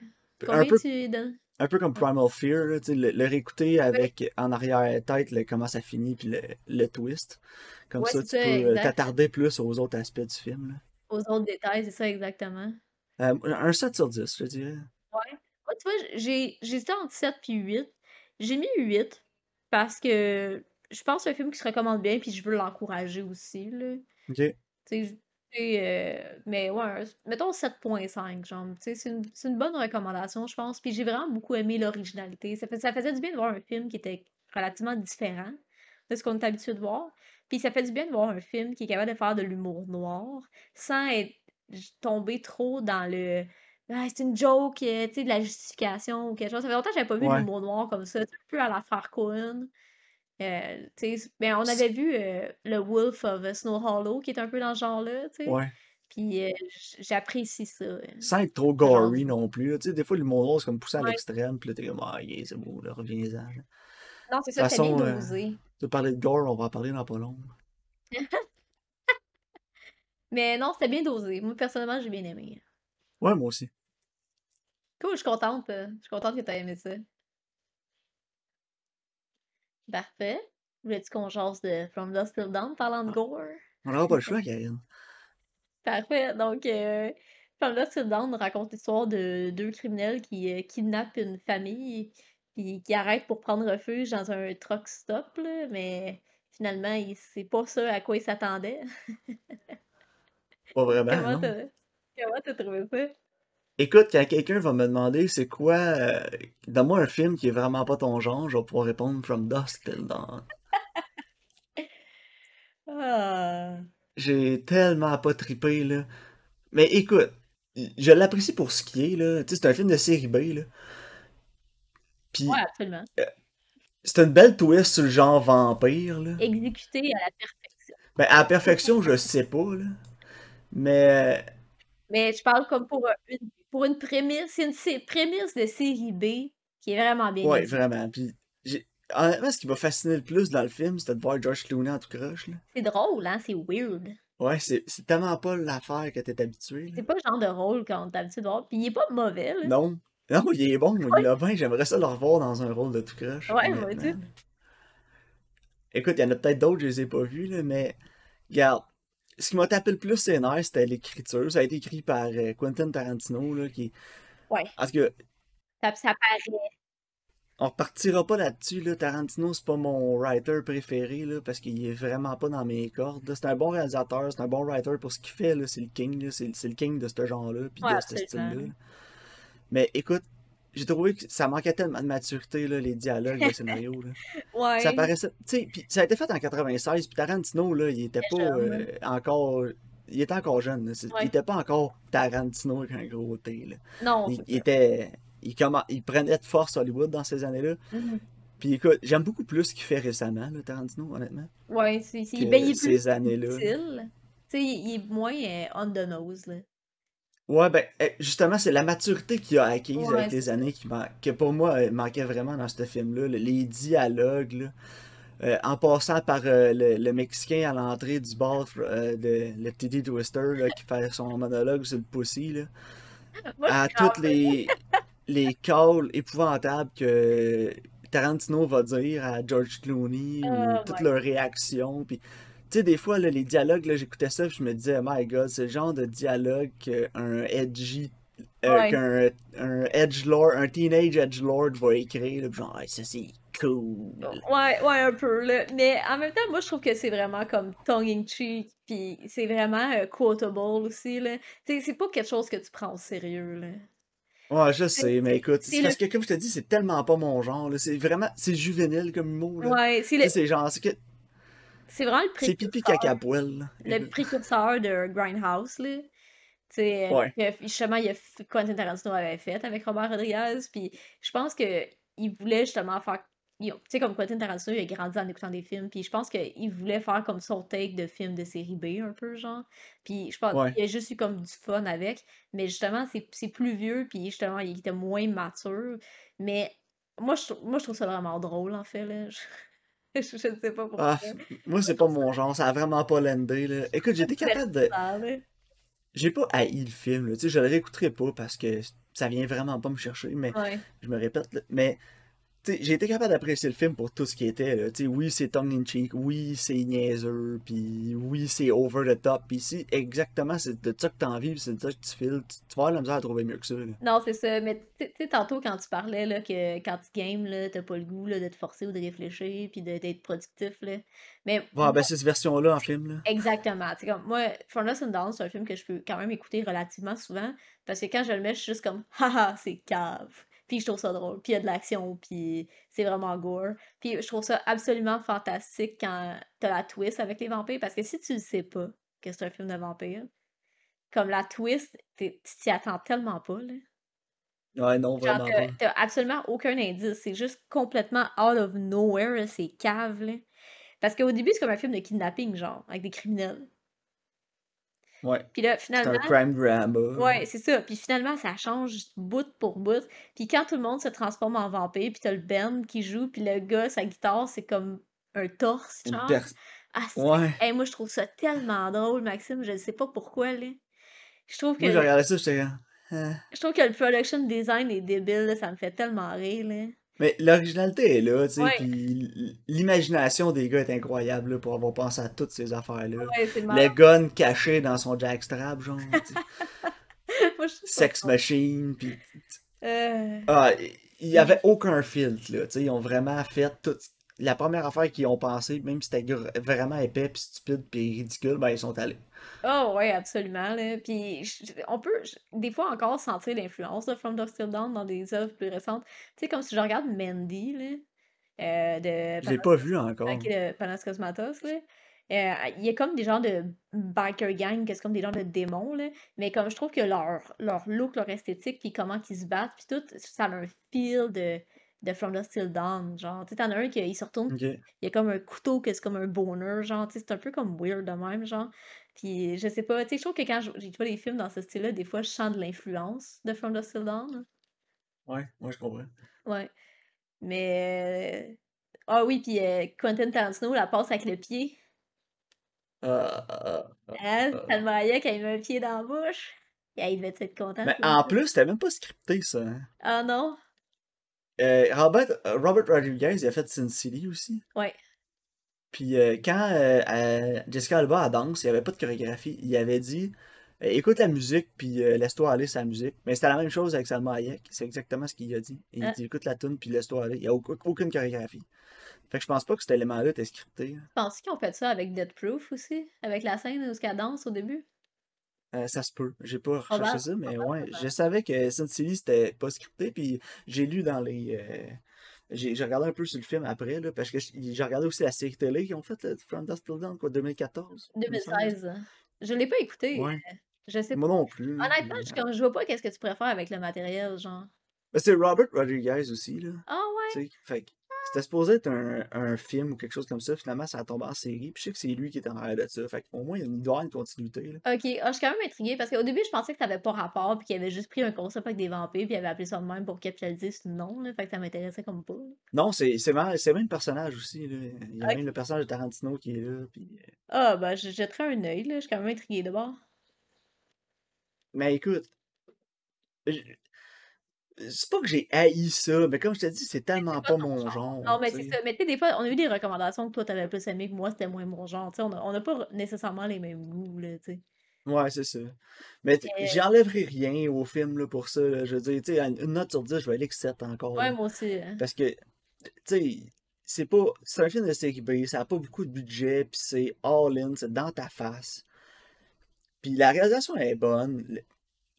B: Un
A: Combien
B: peu,
A: tu donnes?
B: un peu comme. Primal Fear, là, le, le réécouter
A: Ouais,
B: avec en arrière-tête comment ça finit, puis le, le twist. Comme
A: ouais,
B: ça, tu peux euh, t'attarder plus aux autres aspects du film, là.
A: Aux autres détails, c'est ça exactement.
B: Euh, un 7 sur 10, je dirais.
A: Ouais. Ouais, tu vois, j'ai j'hésitais entre 7 puis 8. J'ai mis 8 parce que je pense que c'est un film qui se recommande bien puis je veux l'encourager aussi, là.
B: Ok.
A: Tu sais, je- tu sais, euh, mais ouais, mettons 7.5, genre, c'est une, c'est une bonne recommandation, je pense. Puis j'ai vraiment beaucoup aimé l'originalité. Ça, fait, ça faisait du bien de voir un film qui était relativement différent de ce qu'on est habitué de voir. Puis ça fait du bien de voir un film qui est capable de faire de l'humour noir sans être tomber trop dans le ah, c'est une joke, euh, tu sais, de la justification ou quelque chose. Ça fait longtemps que j'avais pas vu
B: Ouais.
A: l'humour noir comme ça, un peu à la Cohen. Euh, tu sais, ben, on avait vu euh, le Wolf of Snow Hollow qui est un peu dans ce genre-là, tu sais.
B: Ouais.
A: Puis euh, j'apprécie ça.
B: Sans être trop
A: genre
B: gory non plus. Tu sais, des fois, l'humour noir, c'est comme poussé à
A: Ouais.
B: l'extrême, puis là, t'es comme, ah, yeah, c'est beau, là, reviens-en.
A: Non, c'est ça, c'était bien dosé.
B: Tu parler de gore, on va en parler dans pas long.
A: Mais non, c'était bien dosé. Moi, personnellement, j'ai bien aimé.
B: Ouais, moi aussi.
A: Cool, je suis contente. euh, Je suis contente que tu aies aimé ça. Parfait. Voulais-tu qu'on jase de From Dusk Till Dawn parlant de
B: Ah,
A: gore?
B: On n'aura pas le choix, Karine.
A: Parfait. Donc, euh, Pamela Down raconte l'histoire de deux criminels qui euh, kidnappent une famille puis qui arrêtent pour prendre refuge dans un truck stop, là, mais finalement, il- c'est pas ça à quoi ils s'attendaient.
B: Pas vraiment,
A: Comment t'as trouvé ça?
B: Écoute, quand quelqu'un va me demander c'est quoi, euh, donne-moi un film qui est vraiment pas ton genre, je vais pouvoir répondre From Dusk Till Dawn.
A: Ah.
B: J'ai tellement pas trippé, là. Mais écoute, je l'apprécie pour ce qui est, là. Tu sais, c'est un film de série B, là. Puis,
A: Ouais, absolument.
B: c'est une belle twist sur le genre vampire, là.
A: Exécuté à la perfection.
B: Ben, à la perfection, je sais pas, là. Mais,
A: Mais je parle comme pour une, pour une prémisse, c'est une prémisse de série B qui est vraiment bien
B: ouais,
A: exécutée.
B: vraiment. Puis, honnêtement, ce qui m'a fasciné le plus dans le film, c'était de voir George Clooney en tout croche.
A: C'est drôle, hein? C'est weird.
B: Ouais, c'est tellement pas l'affaire que t'es habitué.
A: C'est pas le genre de rôle qu'on est habitué de voir. Puis il est pas mauvais, là.
B: Non. Non, il est bon, est bien. J'aimerais ça le revoir dans un rôle de tout croche.
A: Ouais, moi aussi.
B: Écoute, il y en a peut-être d'autres, je les ai pas vus, là, mais regarde, ce qui m'a tapé le plus ses nerfs, c'était l'écriture. Ça a été écrit par euh, Quentin Tarantino, là, qui...
A: Ouais.
B: Parce que
A: Ça, ça paraît.
B: on repartira pas là-dessus, là. Tarantino, c'est pas mon writer préféré, là, parce qu'il est vraiment pas dans mes cordes. C'est un bon réalisateur, c'est un bon writer pour ce qu'il fait, là. C'est le king, là. C'est le king de ce genre-là, puis
A: Ouais,
B: de ce style-là. Mais écoute, j'ai trouvé que ça manquait tellement de maturité, là, les dialogues, le scénario, là. Ça
A: Ouais.
B: paraissait. Tu sais, puis ça a été fait en 96, puis Tarantino, là, il était pas euh, encore. Il était encore jeune, là. C'est-
A: Ouais.
B: Il était pas encore Tarantino avec un gros T, là.
A: Non,
B: Il,
A: ça.
B: était. Il, il prenait de force Hollywood dans ces années-là.
A: Mhm.
B: Puis écoute, j'aime beaucoup plus ce qu'il fait récemment, Tarantino, honnêtement,
A: Ouais, c'est, ben, il est plus
B: ces années-là.
A: Tu sais, il il est moins euh, on the nose, là.
B: Ouais, ben, eh, justement, c'est la maturité qu'il a acquise
A: Ouais,
B: avec les années qui man- que pour moi euh, manquait vraiment dans ce film-là. là. Les dialogues, là. Euh, en passant par euh, le, le Mexicain à l'entrée du bar, euh, de, le Titty Twister, là, qui fait son monologue sur le pussy, là.
A: Moi,
B: À toutes les, les calls épouvantables que Tarantino va dire à George Clooney, ou
A: Oh
B: toutes leurs réactions, puis sais, des fois, là, les dialogues, là, j'écoutais ça, puis je me disais, my god, c'est le genre de dialogue qu'un edgy, euh,
A: Ouais.
B: qu'un un edgelord, un teenage edgelord va écrire, là, genre, ça c'est cool.
A: Ouais, ouais, un peu, là. Mais en même temps, moi, je trouve que c'est vraiment comme tongue-in-cheek, puis c'est vraiment euh, quotable aussi, là. C'est pas quelque chose que tu prends au sérieux, là.
B: Ouais, je sais, mais écoute,
A: c'est le...
B: parce que, comme je te dis, c'est tellement pas mon genre, là, c'est vraiment, c'est juvénile comme humour, là.
A: Ouais, c'est le...
B: c'est genre, c'est que,
A: C'est vraiment le
B: c'est pipi
A: précurseur,
B: caca là.
A: le
B: Écoute.
A: précurseur de Grindhouse, là. Euh,
B: Ouais.
A: que justement, il y a Quentin Tarantino avait fait avec Robert Rodriguez, puis je pense que il voulait justement faire... Tu sais, comme Quentin Tarantino, il a grandi en écoutant des films, puis je pense qu'il voulait faire comme son take de film de série B, un peu, genre. Puis je pense
B: Ouais.
A: qu'il a juste eu comme du fun avec, mais justement, c'est plus vieux, puis justement, il était moins mature, mais moi, je, moi, je trouve ça vraiment drôle, en fait, là. Je, ne sais pas pourquoi.
B: Ah, moi, c'est pas mon genre, ça a vraiment pas landé, là. Écoute, j'étais capable de.
A: Là.
B: J'ai pas haï le film, là. Tu sais, je le réécouterai pas parce que ça vient vraiment pas me chercher, mais
A: Ouais.
B: je me répète, là. Mais, j'ai été capable d'apprécier le film pour tout ce qui était, là. Oui, c'est tongue-in-cheek, oui, c'est niaiseux, puis oui, c'est over the top, puis si, exactement, c'est de ça que t'as envie, c'est de ça que tu files, tu, tu vas avoir la misère à trouver mieux que ça, là.
A: Non, c'est ça. Mais tu sais, tantôt, quand tu parlais là, que quand tu games, là, t'as pas le goût là, de te forcer ou de réfléchir puis d'être productif. Là. Mais
B: Ouais,
A: moi,
B: ben, c'est cette version-là en film, là.
A: exactement. Tu sais, comme, moi, Furnace and Down, c'est un film que je peux quand même écouter relativement souvent. Parce que quand je le mets, je suis juste comme, haha, c'est cave. Puis je trouve ça drôle. Puis il y a de l'action. Puis c'est vraiment gore. Puis je trouve ça absolument fantastique quand t'as la twist avec les vampires. Parce que si tu le sais pas que c'est un film de vampires, comme la twist, tu t'y attends tellement pas. Là.
B: Ouais, non, vraiment
A: t'as absolument aucun indice. C'est juste complètement out of nowhere, c'est cave, là. Parce qu'au début, c'est comme un film de kidnapping, genre, avec des criminels.
B: Ouais.
A: Puis là,
B: C'est un
A: finalement,
B: crime drama.
A: ouais, c'est ça. Puis finalement, ça change bout pour bout. Puis quand tout le monde se transforme en vampire, puis t'as le Ben qui joue, puis le gars, sa guitare, c'est comme un torse, genre. Ah.
B: Ouais.
A: Hey, moi, je trouve ça tellement drôle, Maxime. Je ne sais pas pourquoi, là. Je trouve que
B: Moi, j'ai regardé ça, j'étais ah.
A: je trouve que le production design est débile, là. Ça me fait tellement rire, là.
B: Mais l'originalité est là, tu sais,
A: Ouais.
B: puis l'imagination des gars est incroyable là, pour avoir pensé à toutes ces affaires-là.
A: Ouais,
B: Le gun caché dans son jackstrap, genre.
A: Moi,
B: Sex. Machine, puis...
A: Euh,
B: Ah, il y avait aucun filtre, là, tu sais, ils ont vraiment fait tout... La première affaire qu'ils ont pensé, même si c'était vraiment épais, puis stupide, puis ridicule, ben ils sont allés.
A: Oh ouais, absolument, là. Puis on peut des fois encore sentir l'influence de From Dusk Till Dawn dans des œuvres plus récentes. Tu sais, comme si je regarde Mandy, là, euh, de
B: Je l'ai pas vu encore.
A: de Panos Cosmatos, là. Euh, il y a comme des genres de biker gang, que c'est comme des genres de démons, là. Mais comme je trouve que leur, leur look, leur esthétique, puis comment ils se battent, puis tout, ça a un feel de, de From Dusk Till Dawn. Genre, tu t'en as un qui il se retourne, il y a comme un couteau que c'est comme un boner, genre, tu c'est un peu comme weird de même, genre. Puis je sais pas, tu sais, je trouve que quand j'ai vois des films dans ce style-là, des fois, je sens de l'influence de From Dusk Till Dawn.
B: Ouais, moi je comprends.
A: Ouais. Mais... euh, Ah oui, puis euh, Quentin Tarantino la passe avec le pied.
B: Ah.
A: Salma Hayek, elle met un pied dans la bouche. Et il devait être content.
B: Mais en plus, c'était même pas scripté, ça. hein.
A: Ah non?
B: Euh, Robert, Robert Rodriguez, il a fait Sin City aussi.
A: Ouais.
B: Puis euh, quand euh, Jessica Alba a danse, il n'y avait pas de chorégraphie. Il avait dit euh, écoute la musique, puis euh, laisse-toi aller sa musique. Mais c'était la même chose avec Salma Hayek. C'est exactement ce qu'il a dit. Il
A: Ah.
B: dit écoute la tune, puis laisse-toi aller. Il n'y a aucun- aucune chorégraphie. Fait que je pense pas que cet élément-là était scripté. hein.
A: Penses-tu qu'ils ont fait ça avec Death Proof aussi? Avec la scène où elle danse au début?
B: Euh, ça se peut. J'ai pas recherché ça, mais ouais. Je savais que Sin City, c'était pas scripté, puis j'ai lu dans les. euh, J'ai regardé un peu sur le film après, là, parce que j'ai regardé aussi la série télé qu'ils ont faite, From Dusk Till Dawn, quoi, 2014. il me semble.
A: 2016. hein. Je l'ai pas écouté.
B: Ouais.
A: euh, Je sais pas.
B: Moi non plus.
A: Honnêtement, je, je vois pas qu'est-ce que tu préfères avec le matériel, genre.
B: C'est Robert Rodriguez aussi, là.
A: Ah ouais?
B: Fait que c'était supposé être un, un film ou quelque chose comme ça. Finalement, ça a tombé en série. Puis je sais que c'est lui qui est en arrière de ça. Fait qu'au moins, il doit y avoir une continuité, là.
A: Ok, ah, je suis quand même intriguée parce qu'au début, je pensais que ça avait pas rapport puis qu'il avait juste pris un concept avec des vampires puis il avait appelé ça de même pour capitaliser ce nom, là. Fait que ça m'intéressait comme pas. là.
B: Non, c'est même, le personnage aussi, là. Il y a même le personnage de Tarantino qui est là. Puis... euh,
A: Ah, ben, je jetterais un œil, là. Je suis quand même intriguée d'abord.
B: Mais écoute, c'est pas que j'ai haï ça, mais comme je te dis, c'est tellement
A: pas
B: mon
A: genre.
B: genre.
A: Non, mais c'est ça. Mais tu sais, des fois, on a eu des recommandations que toi, t'avais plus aimé que moi, c'était moins mon genre. Tu sais, on a, on a pas nécessairement les mêmes goûts, là, tu sais.
B: Ouais, c'est ça. Mais
A: Mais-
B: j'enlèverai rien au film là, pour ça. là. Je veux dire, tu sais, une note sur 10, je vais aller que 7 encore.
A: Ouais,
B: là.
A: moi aussi. hein.
B: Parce que, tu sais, c'est pas. C'est un film de série B, ça a pas beaucoup de budget, puis c'est all-in, c'est dans ta face. Puis la réalisation est bonne.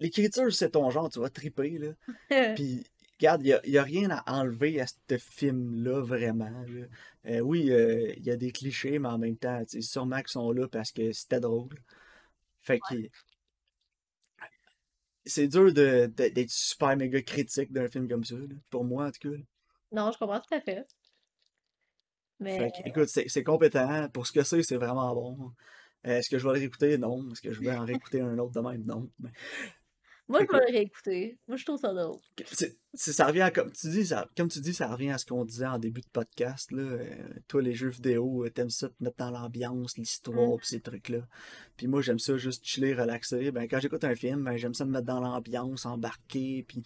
B: L'écriture, c'est ton genre, tu vas triper, là. Puis, regarde, il n'y a, rien à enlever à ce film-là, vraiment. là. Euh, oui, euh, il y a des clichés, mais en même temps, tu sais, sûrement qu'ils sont là parce que c'était drôle. Fait que. C'est dur de, de- d'être super méga critique d'un film comme ça, là, pour moi en tout cas. là.
A: Non, je comprends tout à fait. Mais
B: Fait que, écoute, c'est c'est compétent. Pour ce que c'est, c'est vraiment bon. Euh, Est-ce que je vais le réécouter? Non. Est-ce que je vais en réécouter un autre de même? Non.
A: Moi, je le réécouter. Moi, je trouve ça drôle.
B: c'est- c'est- ça revient à, comme tu dis, ça, comme tu dis, ça revient à ce qu'on disait en début de podcast. Là. Euh, toi, les jeux vidéo, euh, t'aimes ça te mettre dans l'ambiance, l'histoire,
A: Mm.
B: pis ces trucs-là. Puis moi, j'aime ça juste chiller, relaxer. Ben, quand j'écoute un film, ben, j'aime ça me mettre dans l'ambiance, embarquer, puis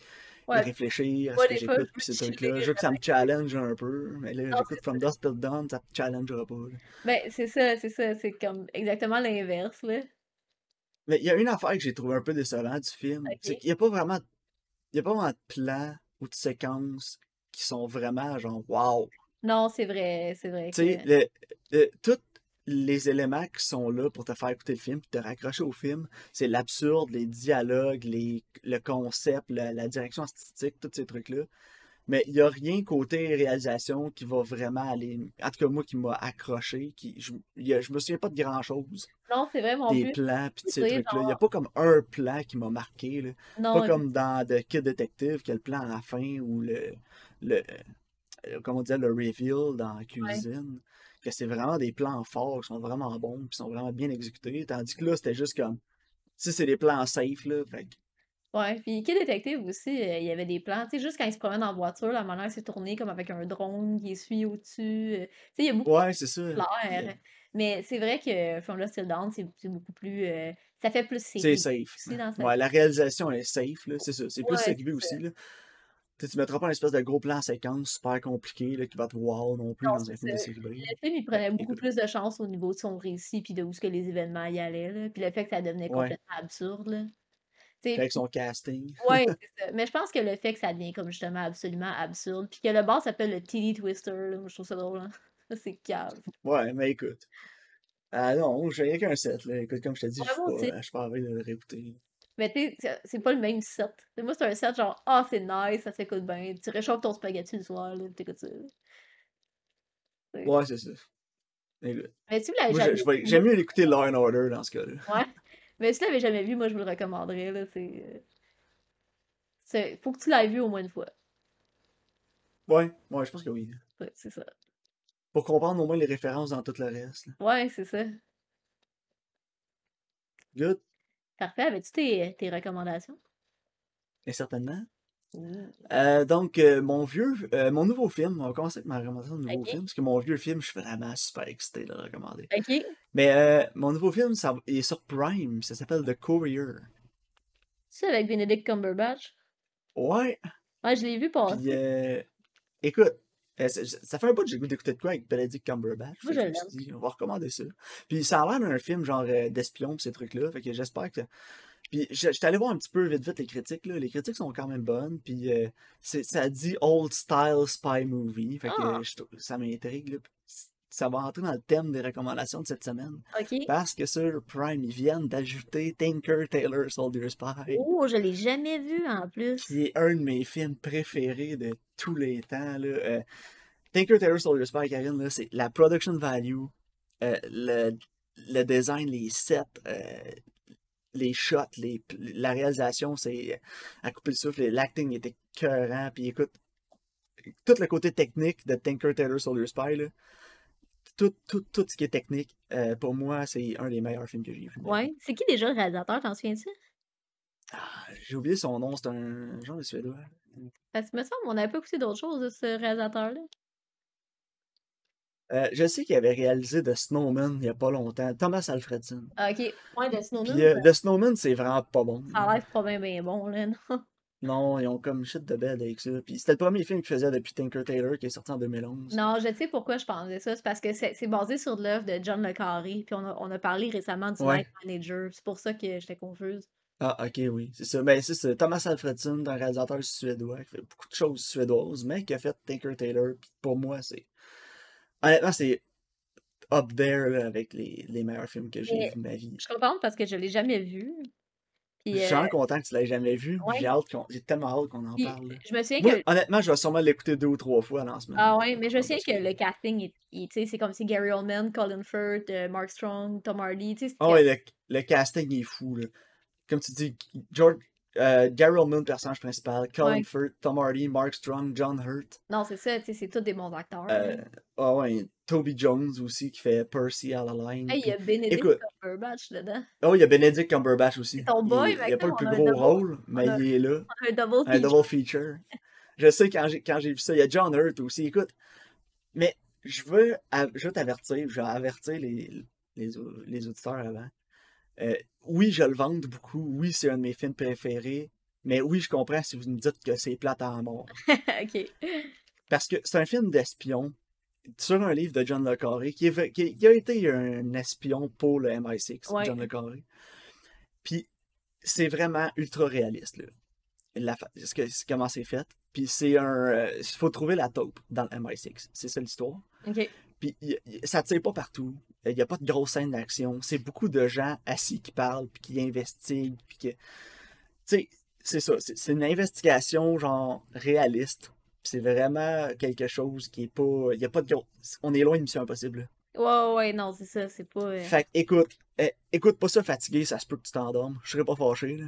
A: Ouais.
B: réfléchir à ce que j'écoute,
A: veux
B: ces trucs-là. Je veux que ça me challenge un peu. Mais là,
A: Non,
B: j'écoute From Dusk Till Dawn, ça te challengera pas. là.
A: Ben, c'est ça, c'est ça. C'est comme exactement l'inverse, là.
B: Mais il y a une affaire que j'ai trouvé un peu décevant du film.
A: Ok.
B: C'est qu'il n'y a pas vraiment. Il y a pas vraiment de plans ou de séquences qui sont vraiment genre wow.
A: Non, c'est vrai, c'est vrai
B: Tu sais,
A: que...
B: le- le- tous les éléments qui sont là pour te faire écouter le film, puis te raccrocher au film, c'est l'absurde, les dialogues, les, le concept, la, la direction artistique, tous ces trucs-là. Mais il n'y a rien côté réalisation qui va vraiment aller. En tout cas, moi qui m'a accroché, qui, je, je me souviens pas de grand-chose.
A: Non, c'est vrai, mon
B: Des
A: but.
B: plans, puis ces trucs-là. Il n'y a pas comme un plan qui m'a marqué. Là.
A: Non,
B: Pas comme dans The Kid Detective, qui a le plan à la fin, ou le, le euh, comment on dit, le reveal dans la cuisine. Que c'est vraiment des plans forts, qui sont vraiment bons, qui sont vraiment bien exécutés. Tandis que là, c'était juste comme. Si c'est des plans safe, là. Fait
A: Ouais, puis Kid Detective aussi, euh, il y avait des plans, tu sais, juste quand il se promène en voiture, la manière c'est tourné comme avec un drone qui suit au-dessus. euh, Tu sais, il y a beaucoup
B: Ouais, c'est ça.
A: de flair. Mais c'est vrai que From Lost Till Dawn, c'est c'est beaucoup plus. euh, ça fait plus
B: C'est
A: série
B: safe.
A: aussi dans sa
B: Ouais, la réalisation est safe, là. C'est ça. C'est plus
A: Ouais,
B: aussi, là. Tu sais, tu mettras pas un espèce de gros plan séquence super compliqué là, qui va te wow non plus
A: Non,
B: dans un
A: c'est
B: film de
A: ça.
B: série B.
A: Le film, il prenait beaucoup
B: Écoute.
A: plus de chance au niveau de son récit puis de où ce que les événements y allaient, là. Puis le fait que ça devenait
B: Ouais.
A: complètement absurde, là. Tu
B: avec son casting.
A: ça. Mais je pense que le fait que ça devient comme justement absolument absurde, puis que le bar s'appelle le Titty Twister, là, moi, je trouve ça drôle, hein. C'est cave.
B: Ouais, mais écoute. Ah non, j'ai rien qu'un set, là. Écoute, comme je te dis,
A: Ouais,
B: je suis pas, pas envie de le réécouter.
A: Mais tu sais, c'est- pas le même set. Moi, c'est un set genre, ah, c'est nice, ça s'écoute bien. Tu réchauffes ton spaghetti le soir, là, t'écoutes ça.
B: Ouais, c'est ça. Écoute.
A: Mais jamais
B: vais-
A: vu,
B: j'aime mieux l'écouter Law and Order dans ce cas-là.
A: ouais. Mais si vous l'avez jamais vu, moi, je vous le recommanderais, là. Euh, c'est- Faut que tu l'aies vu au moins une fois.
B: Ouais, ouais, je pense que oui.
A: Ouais, c'est ça.
B: Pour comprendre au moins les références dans tout le reste. là.
A: Ouais, c'est ça.
B: Good.
A: Parfait. Avais-tu tes, tes recommandations?
B: Et certainement. Euh, donc, euh, mon vieux, euh, mon nouveau film, on va commencer avec ma recommandation de nouveau film, parce que mon vieux film, je suis vraiment super excité de le recommander.
A: Ok.
B: Mais euh, mon nouveau film, ça, il est sur Prime, ça s'appelle The Courier.
A: C'est avec Benedict Cumberbatch?
B: Ouais,
A: Ouais, je l'ai vu passer.
B: puis écoute, ça, ça fait un bout que j'ai goût d'écouter de quoi avec Benedict Cumberbatch.
A: Moi, je l'aime.
B: dit, on va recommander ça. Puis ça a l'air d'un film genre d'espion, ces trucs-là, fait que j'espère que... Puis je- j'étais allé voir un petit peu vite vite les critiques, là. Les critiques sont quand même bonnes, puis euh, c'est- ça dit Old Style Spy Movie, fait que
A: Ah.
B: je ça m'intrigue. Ça va entrer dans le thème des recommandations de cette semaine.
A: Ok.
B: Parce que sur Prime, ils viennent d'ajouter Tinker Tailor Soldier Spy.
A: Oh, je l'ai jamais vu en plus.
B: qui est un de mes films préférés de tous les temps. Là. Euh, Tinker Tailor Soldier Spy, Karine, là, c'est la production value, euh, le, le design, les sets, euh, les shots, les, la réalisation, c'est à couper le souffle, l'acting était écœurant, puis écoute, tout le côté technique de Tinker Tailor Soldier Spy, là, tout, tout, tout ce qui est technique, euh, pour moi, c'est un des meilleurs films que j'ai vu.
A: Ouais. C'est qui déjà le réalisateur, t'en souviens-tu?
B: Ah, j'ai oublié son nom, c'est un genre de suédois.
A: Parce que me semble qu'on n'avait pas écouté d'autres choses de ce réalisateur-là.
B: Euh, je sais qu'il avait réalisé The Snowman il y a pas longtemps. Thomas Alfredson.
A: Ah, ok. Ouais, de Snowman.
B: Puis euh, The Snowman, c'est vraiment pas bon.
A: Ça a l'air pas bien, bien bon, là, non?
B: Non, ils ont comme shit de bed avec ça. Puis c'était le premier film qu'ils faisaient depuis Tinker Tailor qui est sorti en 2011.
A: Non, je sais pourquoi je pensais ça. C'est parce que c'est basé sur l'œuvre de John Le Carré. Puis on a, on a parlé récemment du
B: Ouais.
A: Night Manager. C'est pour ça que j'étais confuse.
B: Ah, ok, oui, c'est ça. Ben, c'est ça. Thomas Alfredson, un réalisateur suédois qui fait beaucoup de choses suédoises, mais qui a fait Tinker Tailor. Puis pour moi, c'est. Honnêtement, c'est up there avec les, les meilleurs films que j'ai vus de ma vie.
A: Je suis contente parce que je l'ai jamais vu.
B: Je suis
A: euh,
B: vraiment content que tu l'aies jamais vu.
A: ouais.
B: J'ai tellement hâte qu'on en
A: puis
B: parle. là.
A: je me souviens
B: Moi,
A: que.
B: honnêtement, je vais sûrement l'écouter deux ou trois fois dans la semaine.
A: Ah ouais, mais je me souviens que le casting, c'est comme c'est Gary Oldman, Colin Firth, euh, Mark Strong, Tom Hardy.
B: Ah
A: c'est-
B: ouais, le, le casting est fou, là. Comme tu dis, George, euh, Gary Oldman, personnage principal, Colin
A: Ouais.
B: Firth, Tom Hardy, Mark Strong, John Hurt.
A: Non, c'est ça, c'est tous des bons acteurs.
B: Euh, ah ouais, Toby Jones aussi qui fait Percy à la line.
A: Hey, il y a Benedict
B: écoute.
A: Cumberbatch dedans.
B: Oh, il y a Benedict Cumberbatch aussi.
A: Ton
B: Il-
A: boy,
B: il, il a pas le plus gros
A: double-
B: rôle, mais
A: a-
B: il est là.
A: Un double
B: Un
A: feature.
B: double feature. Je sais quand j'ai quand j'ai vu ça, il y a John Hurt aussi. Écoute, mais je veux, je veux t'avertir, je vais avertir les, les, les auditeurs avant. Euh, oui, je le vende beaucoup. Oui, c'est un de mes films préférés. Mais oui, je comprends si vous me dites que c'est plate à mort.
A: ok.
B: Parce que c'est un film d'espion sur un livre de John Le Carré qui, est vrai- qui- qui a été un espion pour le MI6,
A: Ouais.
B: John Le Carré. Puis c'est vraiment ultra réaliste, là. La ce que- comment c'est fait. Puis c'est un. Il faut trouver la taupe dans le MI6. C'est ça l'histoire.
A: Ok.
B: Puis y- y- ça tire pas partout. Il n'y a pas de grosse scène d'action. C'est beaucoup de gens assis qui parlent, puis qui investiguent, puis que. Tu sais, c'est ça. C'est une investigation, genre, réaliste. C'est vraiment quelque chose qui est pas. Il y a pas de gros. On est loin de Mission Impossible.
A: Ouais, ouais, non, c'est ça, c'est pas. euh,
B: Fait que, écoute, eh, écoute pas ça fatigué, ça se peut que tu t'endormes. Je serais pas fâché, là.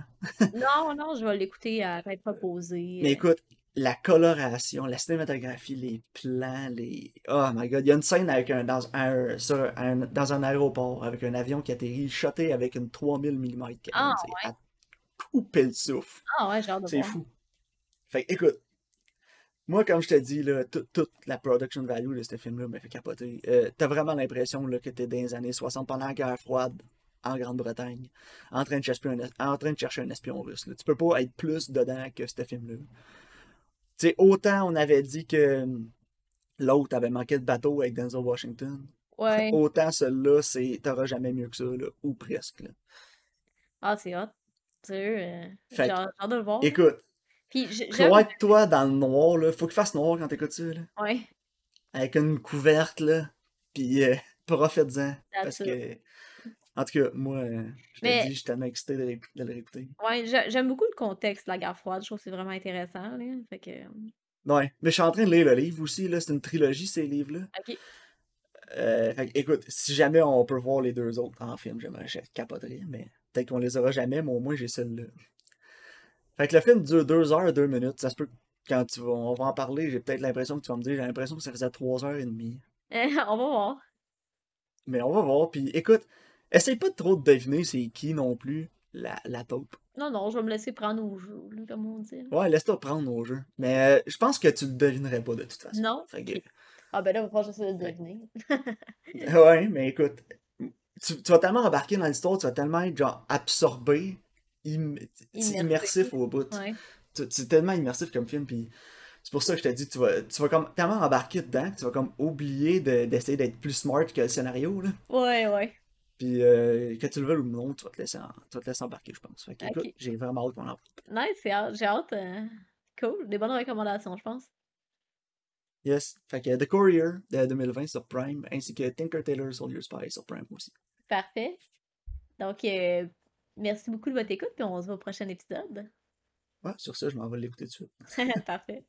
A: Non, non, je vais l'écouter à tête reposée.
B: Mais
A: euh.
B: écoute, la coloration, la cinématographie, les plans, les. Oh my god, il y a une scène avec un, dans, un, sur un- dans un aéroport avec un avion qui atterrit, shoté avec une 3000 mm.
A: Ah,
B: à couper le souffle.
A: Ah ouais, hâte de
B: C'est fou. Fait que, écoute, moi, comme je te dis, là, tout- toute la production value de ce film-là m'a fait capoter. Euh, T'as vraiment l'impression que t'es dans les années 60 pendant la guerre froide en Grande-Bretagne, en, train de chercher un es- en train de chercher un espion russe. là. Tu peux pas être plus dedans que ce film-là. Tu sais, autant on avait dit que hum, l'autre avait manqué de bateau avec Denzel Washington.
A: Ouais.
B: Autant celui-là, c'est t'auras jamais mieux que ça, là, ou presque. là.
A: Ah, c'est hot. Sérieux, euh, j'ai
B: que,
A: hâte de le voir.
B: écoute,
A: Puis j'aime.
B: cloître-toi dans le noir, là. Faut qu'il fasse noir quand t'écoutes ça, là.
A: Ouais,
B: Avec une couverte, là. Puis euh, profite-en. Parce que. En tout cas, moi, euh, je te
A: Mais
B: dis, je suis tellement excité de, le réécouter.
A: ouais, j'a- j'aime beaucoup le contexte de la guerre froide. Je trouve que c'est vraiment intéressant. Là. Fait que.
B: Ouais. Mais je suis en train de lire le livre aussi, là. C'est une trilogie, ces livres-là.
A: Ok.
B: Euh, fait que, écoute, si jamais on peut voir les deux autres en film, j'aimerais, je capoterais, mais peut-être qu'on les aura jamais, mais au moins j'ai celle-là. Fait que le film dure 2 heures, 2 minutes. Ça se peut que quand tu vas, on va en parler, j'ai peut-être l'impression que tu vas me dire, j'ai l'impression que ça faisait 3 heures et demie.
A: on va voir.
B: Mais on va voir, puis écoute, essaye pas de trop de deviner c'est qui non plus la, la taupe.
A: Non, non, je vais me laisser prendre au jeu, comme on dit.
B: Ouais, laisse-toi prendre au jeu. Mais euh, je pense que tu le devinerais pas de toute façon.
A: Non?
B: Fait que,
A: Ok. Ah ben là, il va j'essaie de deviner.
B: Ouais, mais écoute, tu, tu vas tellement embarquer dans l'histoire, tu vas tellement être genre absorbé, im-
A: Immersif.
B: immersif au bout.
A: Ouais.
B: C'est tellement immersif comme film, puis c'est pour ça que je te dis, tu vas, tu vas comme tellement embarquer dedans que tu vas comme oublier de- d'essayer d'être plus smart que le scénario, là.
A: Ouais, ouais.
B: Puis euh, que tu le veuilles ou non, tu vas te laisser, en- tu vas te laisser embarquer, je pense. Fait que, écoute,
A: Ok.
B: j'ai vraiment hâte qu'on en parle.
A: Nice, j'ai hâte. euh, Cool. Des bonnes recommandations, je pense.
B: Yes. Fait que The Courier de 2020 sur Prime, ainsi que Tinker Tailor Soldier Spy sur Prime aussi.
A: Parfait. Donc, euh, merci beaucoup de votre écoute, puis on se voit au prochain épisode.
B: Ouais, sur ça, je m'en vais l'écouter tout de suite.
A: Parfait.